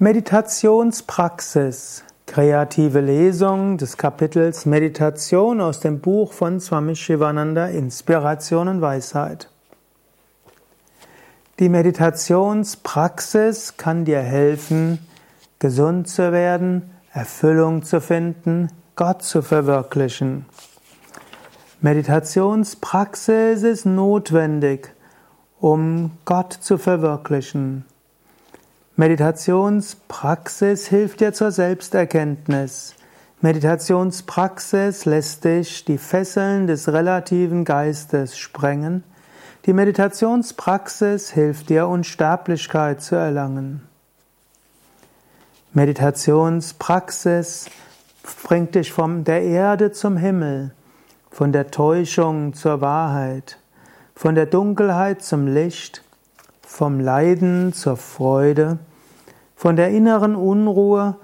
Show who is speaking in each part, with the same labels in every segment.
Speaker 1: Meditationspraxis. Kreative Lesung des Kapitels Meditation aus dem Buch von Swami Shivananda Inspiration und Weisheit. Die Meditationspraxis kann dir helfen, gesund zu werden, Erfüllung zu finden, Gott zu verwirklichen. Meditationspraxis ist notwendig, um Gott zu verwirklichen. Meditationspraxis hilft dir zur Selbsterkenntnis. Meditationspraxis lässt dich die Fesseln des relativen Geistes sprengen. Die Meditationspraxis hilft dir, Unsterblichkeit zu erlangen. Meditationspraxis bringt dich von der Erde zum Himmel, von der Täuschung zur Wahrheit, von der Dunkelheit zum Licht, vom Leiden zur Freude, von der inneren Unruhe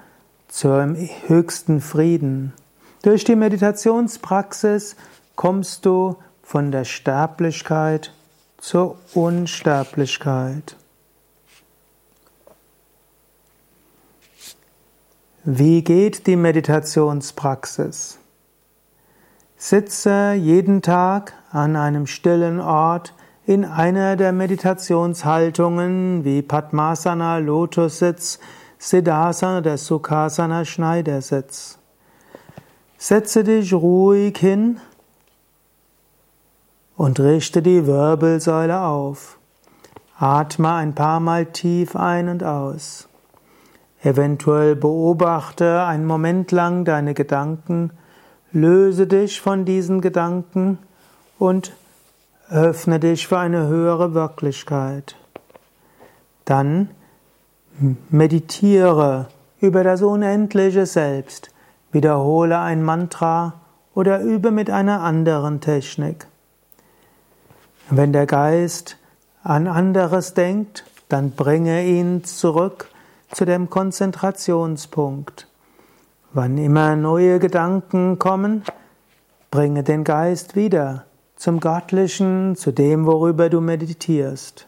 Speaker 1: zum höchsten Frieden. Durch die Meditationspraxis kommst du von der Sterblichkeit zur Unsterblichkeit. Wie geht die Meditationspraxis? Sitze jeden Tag an einem stillen Ort, in einer der Meditationshaltungen wie Padmasana, Lotussitz, Siddhasana, der Sukhasana, Schneidersitz. Setze dich ruhig hin und richte die Wirbelsäule auf. Atme ein paar Mal tief ein und aus. Eventuell beobachte einen Moment lang deine Gedanken, löse dich von diesen Gedanken und Öffne dich für eine höhere Wirklichkeit. Dann meditiere über das unendliche Selbst. Wiederhole ein Mantra oder übe mit einer anderen Technik. Wenn der Geist an anderes denkt, dann bringe ihn zurück zu dem Konzentrationspunkt. Wann immer neue Gedanken kommen, bringe den Geist wieder zum Göttlichen, zu dem, worüber du meditierst.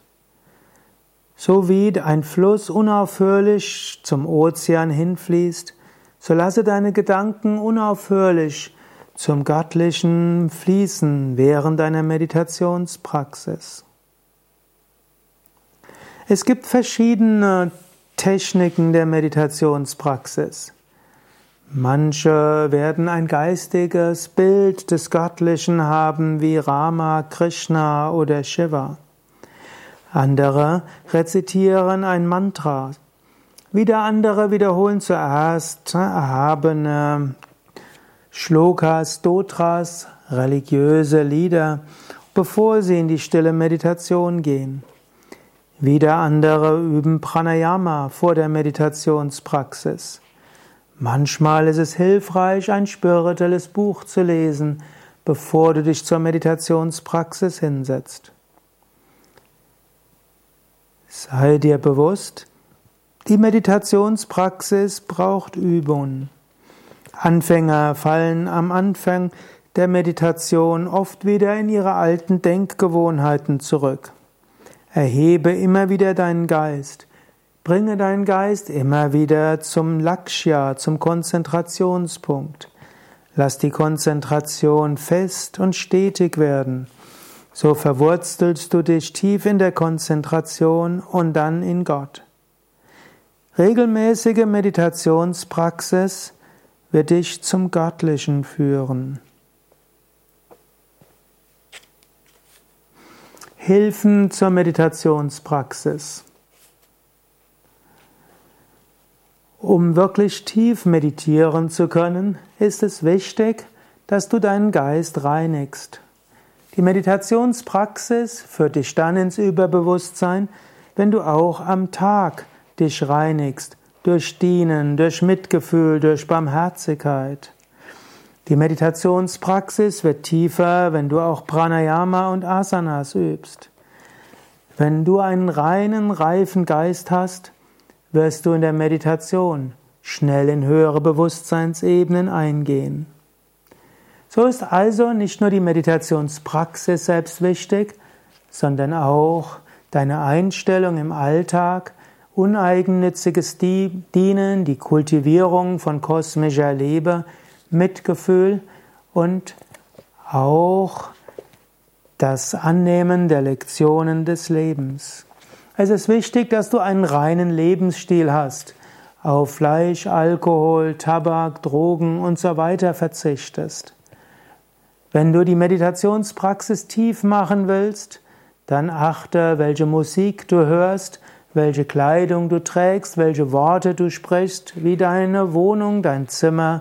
Speaker 1: So wie ein Fluss unaufhörlich zum Ozean hinfließt, so lasse deine Gedanken unaufhörlich zum Göttlichen fließen während deiner Meditationspraxis. Es gibt verschiedene Techniken der Meditationspraxis. Manche werden ein geistiges Bild des Göttlichen haben wie Rama, Krishna oder Shiva. Andere rezitieren ein Mantra. Wieder andere wiederholen zuerst erhabene Shlokas, Dotras, religiöse Lieder, bevor sie in die stille Meditation gehen. Wieder andere üben Pranayama vor der Meditationspraxis. Manchmal ist es hilfreich, ein spirituelles Buch zu lesen, bevor du dich zur Meditationspraxis hinsetzt. Sei dir bewusst, die Meditationspraxis braucht Übung. Anfänger fallen am Anfang der Meditation oft wieder in ihre alten Denkgewohnheiten zurück. Erhebe immer wieder deinen Geist. Bringe deinen Geist immer wieder zum Lakshya, zum Konzentrationspunkt. Lass die Konzentration fest und stetig werden. So verwurzelst du dich tief in der Konzentration und dann in Gott. Regelmäßige Meditationspraxis wird dich zum Göttlichen führen. Hilfen zur Meditationspraxis. Um wirklich tief meditieren zu können, ist es wichtig, dass du deinen Geist reinigst. Die Meditationspraxis führt dich dann ins Überbewusstsein, wenn du auch am Tag dich reinigst, durch Dienen, durch Mitgefühl, durch Barmherzigkeit. Die Meditationspraxis wird tiefer, wenn du auch Pranayama und Asanas übst. Wenn du einen reinen, reifen Geist hast, wirst du in der Meditation schnell in höhere Bewusstseinsebenen eingehen. So ist also nicht nur die Meditationspraxis selbst wichtig, sondern auch deine Einstellung im Alltag uneigennütziges Dienen, die Kultivierung von kosmischer Liebe, Mitgefühl und auch das Annehmen der Lektionen des Lebens. Es ist wichtig, dass du einen reinen Lebensstil hast, auf Fleisch, Alkohol, Tabak, Drogen und so weiter verzichtest. Wenn du die Meditationspraxis tief machen willst, dann achte, welche Musik du hörst, welche Kleidung du trägst, welche Worte du sprichst, wie deine Wohnung, dein Zimmer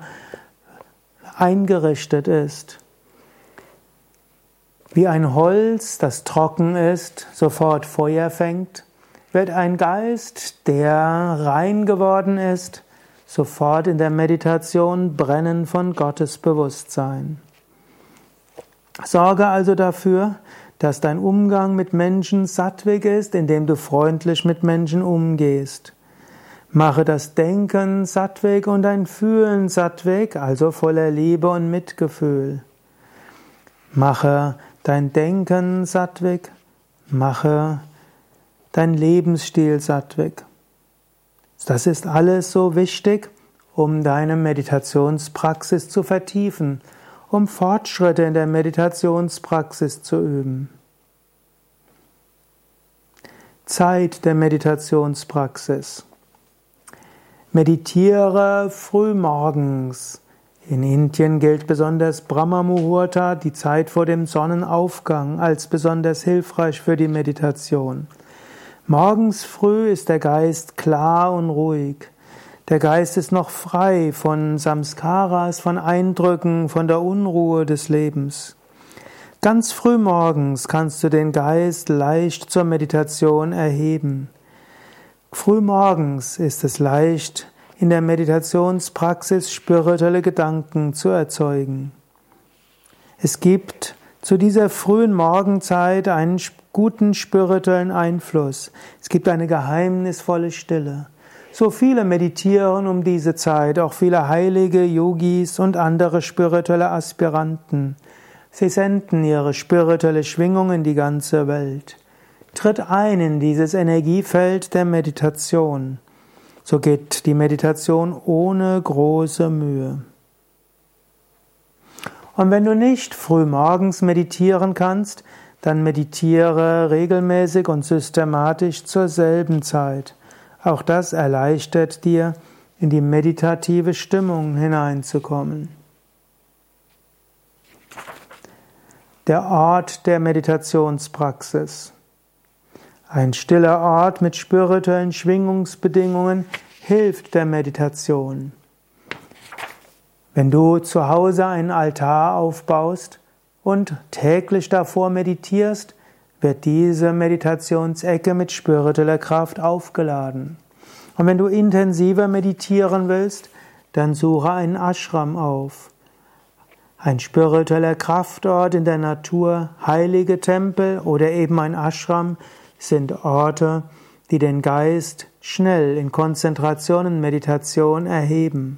Speaker 1: eingerichtet ist. Wie ein Holz, das trocken ist, sofort Feuer fängt, wird ein Geist, der rein geworden ist, sofort in der Meditation brennen von Gottes Bewusstsein. Sorge also dafür, dass dein Umgang mit Menschen sattwig ist, indem du freundlich mit Menschen umgehst. Mache das Denken sattwig und dein Fühlen sattwig, also voller Liebe und Mitgefühl. Mache dein Denken sattwig, mache dein Lebensstil sattwig. Das ist alles so wichtig, um deine Meditationspraxis zu vertiefen, um Fortschritte in der Meditationspraxis zu üben. Zeit der Meditationspraxis. Meditiere frühmorgens. In Indien gilt besonders Brahma Muhurta, die Zeit vor dem Sonnenaufgang, als besonders hilfreich für die Meditation. Morgens früh ist der Geist klar und ruhig. Der Geist ist noch frei von Samskaras, von Eindrücken, von der Unruhe des Lebens. Ganz früh morgens kannst du den Geist leicht zur Meditation erheben. Früh morgens ist es leicht, in der Meditationspraxis spirituelle Gedanken zu erzeugen. Es gibt zu dieser frühen Morgenzeit einen guten spirituellen Einfluss. Es gibt eine geheimnisvolle Stille. So viele meditieren um diese Zeit, auch viele heilige Yogis und andere spirituelle Aspiranten. Sie senden ihre spirituelle Schwingung in die ganze Welt. Tritt ein in dieses Energiefeld der Meditation. So geht die Meditation ohne große Mühe. Und wenn du nicht früh morgens meditieren kannst, dann meditiere regelmäßig und systematisch zur selben Zeit. Auch das erleichtert dir, in die meditative Stimmung hineinzukommen. Der Ort der Meditationspraxis. Ein stiller Ort mit spirituellen Schwingungsbedingungen hilft der Meditation. Wenn du zu Hause einen Altar aufbaust und täglich davor meditierst, wird diese Meditationsecke mit spiritueller Kraft aufgeladen. Und wenn du intensiver meditieren willst, dann suche einen Ashram auf. Ein spiritueller Kraftort in der Natur, heilige Tempel oder eben ein Ashram sind Orte, die den Geist schnell in Konzentration und Meditation erheben.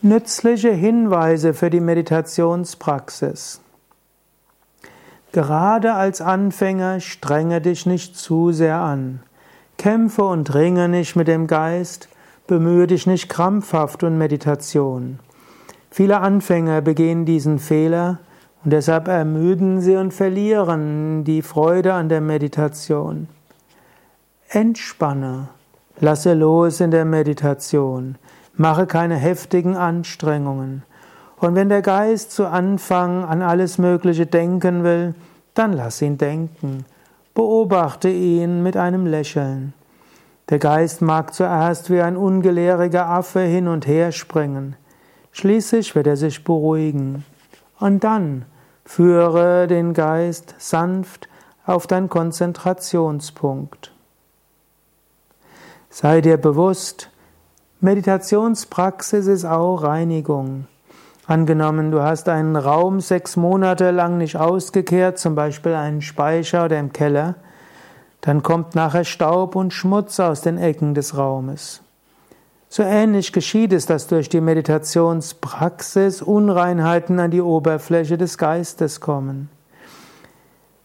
Speaker 1: Nützliche Hinweise für die Meditationspraxis. Gerade als Anfänger strenge dich nicht zu sehr an. Kämpfe und ringe nicht mit dem Geist, bemühe dich nicht krampfhaft um Meditation. Viele Anfänger begehen diesen Fehler und deshalb ermüden sie und verlieren die Freude an der Meditation. Entspanne, lasse los in der Meditation. Mache keine heftigen Anstrengungen. Und wenn der Geist zu Anfang an alles Mögliche denken will, dann lass ihn denken. Beobachte ihn mit einem Lächeln. Der Geist mag zuerst wie ein ungelehriger Affe hin und her springen. Schließlich wird er sich beruhigen. Und dann führe den Geist sanft auf deinen Konzentrationspunkt. Sei dir bewusst, Meditationspraxis ist auch Reinigung. Angenommen, du hast einen Raum sechs Monate lang nicht ausgekehrt, zum Beispiel einen Speicher oder im Keller, dann kommt nachher Staub und Schmutz aus den Ecken des Raumes. So ähnlich geschieht es, dass durch die Meditationspraxis Unreinheiten an die Oberfläche des Geistes kommen.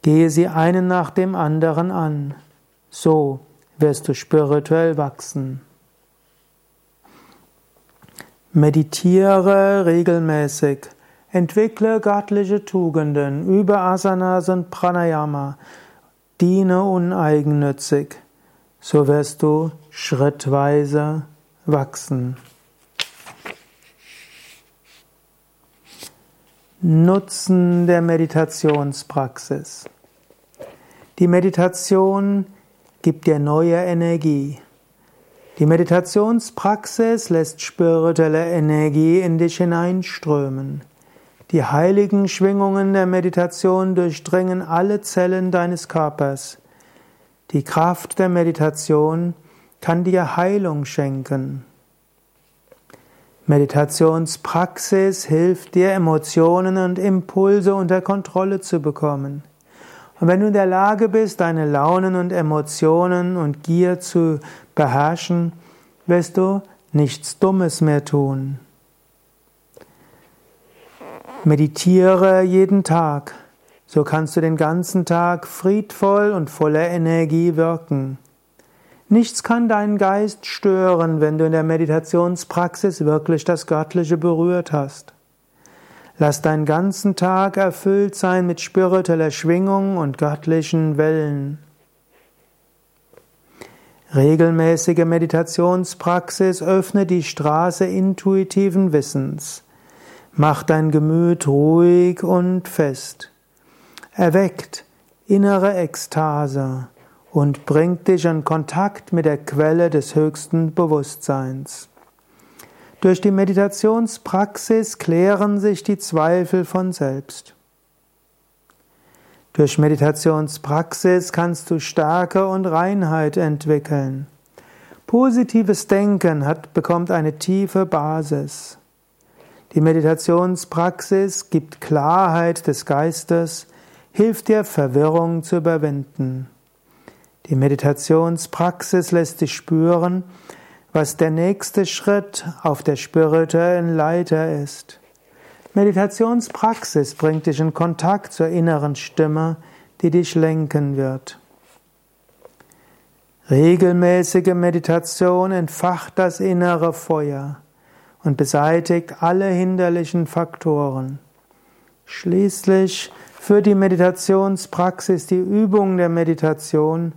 Speaker 1: Gehe sie einen nach dem anderen an. So wirst du spirituell wachsen. Meditiere regelmäßig. Entwickle göttliche Tugenden über Asanas und Pranayama. Diene uneigennützig. So wirst du schrittweise wachsen. Nutzen der Meditationspraxis. Die Meditation gibt dir neue Energie. Die Meditationspraxis lässt spirituelle Energie in dich hineinströmen. Die heiligen Schwingungen der Meditation durchdringen alle Zellen deines Körpers. Die Kraft der Meditation kann dir Heilung schenken. Meditationspraxis hilft dir, Emotionen und Impulse unter Kontrolle zu bekommen. Und wenn du in der Lage bist, deine Launen und Emotionen und Gier zu beherrschen, wirst du nichts Dummes mehr tun. Meditiere jeden Tag, so kannst du den ganzen Tag friedvoll und voller Energie wirken. Nichts kann deinen Geist stören, wenn du in der Meditationspraxis wirklich das Göttliche berührt hast. Lass deinen ganzen Tag erfüllt sein mit spiritueller Schwingung und göttlichen Wellen. Regelmäßige Meditationspraxis öffne die Straße intuitiven Wissens. Mach dein Gemüt ruhig und fest. Erweckt innere Ekstase und bringt dich in Kontakt mit der Quelle des höchsten Bewusstseins. Durch die Meditationspraxis klären sich die Zweifel von selbst. Durch Meditationspraxis kannst du Stärke und Reinheit entwickeln. Positives Denken hat, bekommt eine tiefe Basis. Die Meditationspraxis gibt Klarheit des Geistes, hilft dir Verwirrung zu überwinden. Die Meditationspraxis lässt dich spüren, was der nächste Schritt auf der spirituellen Leiter ist. Meditationspraxis bringt dich in Kontakt zur inneren Stimme, die dich lenken wird. Regelmäßige Meditation entfacht das innere Feuer und beseitigt alle hinderlichen Faktoren. Schließlich führt die Meditationspraxis die Übung der Meditation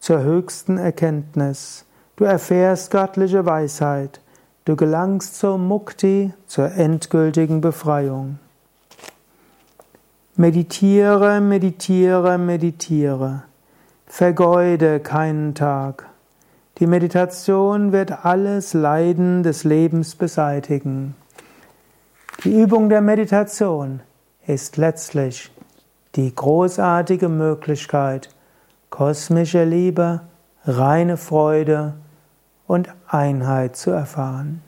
Speaker 1: zur höchsten Erkenntnis. Du erfährst göttliche Weisheit. Du gelangst zur Mukti, zur endgültigen Befreiung. Meditiere, meditiere, meditiere. Vergeude keinen Tag. Die Meditation wird alles Leiden des Lebens beseitigen. Die Übung der Meditation ist letztlich die großartige Möglichkeit, kosmische Liebe, reine Freude und Einheit zu erfahren.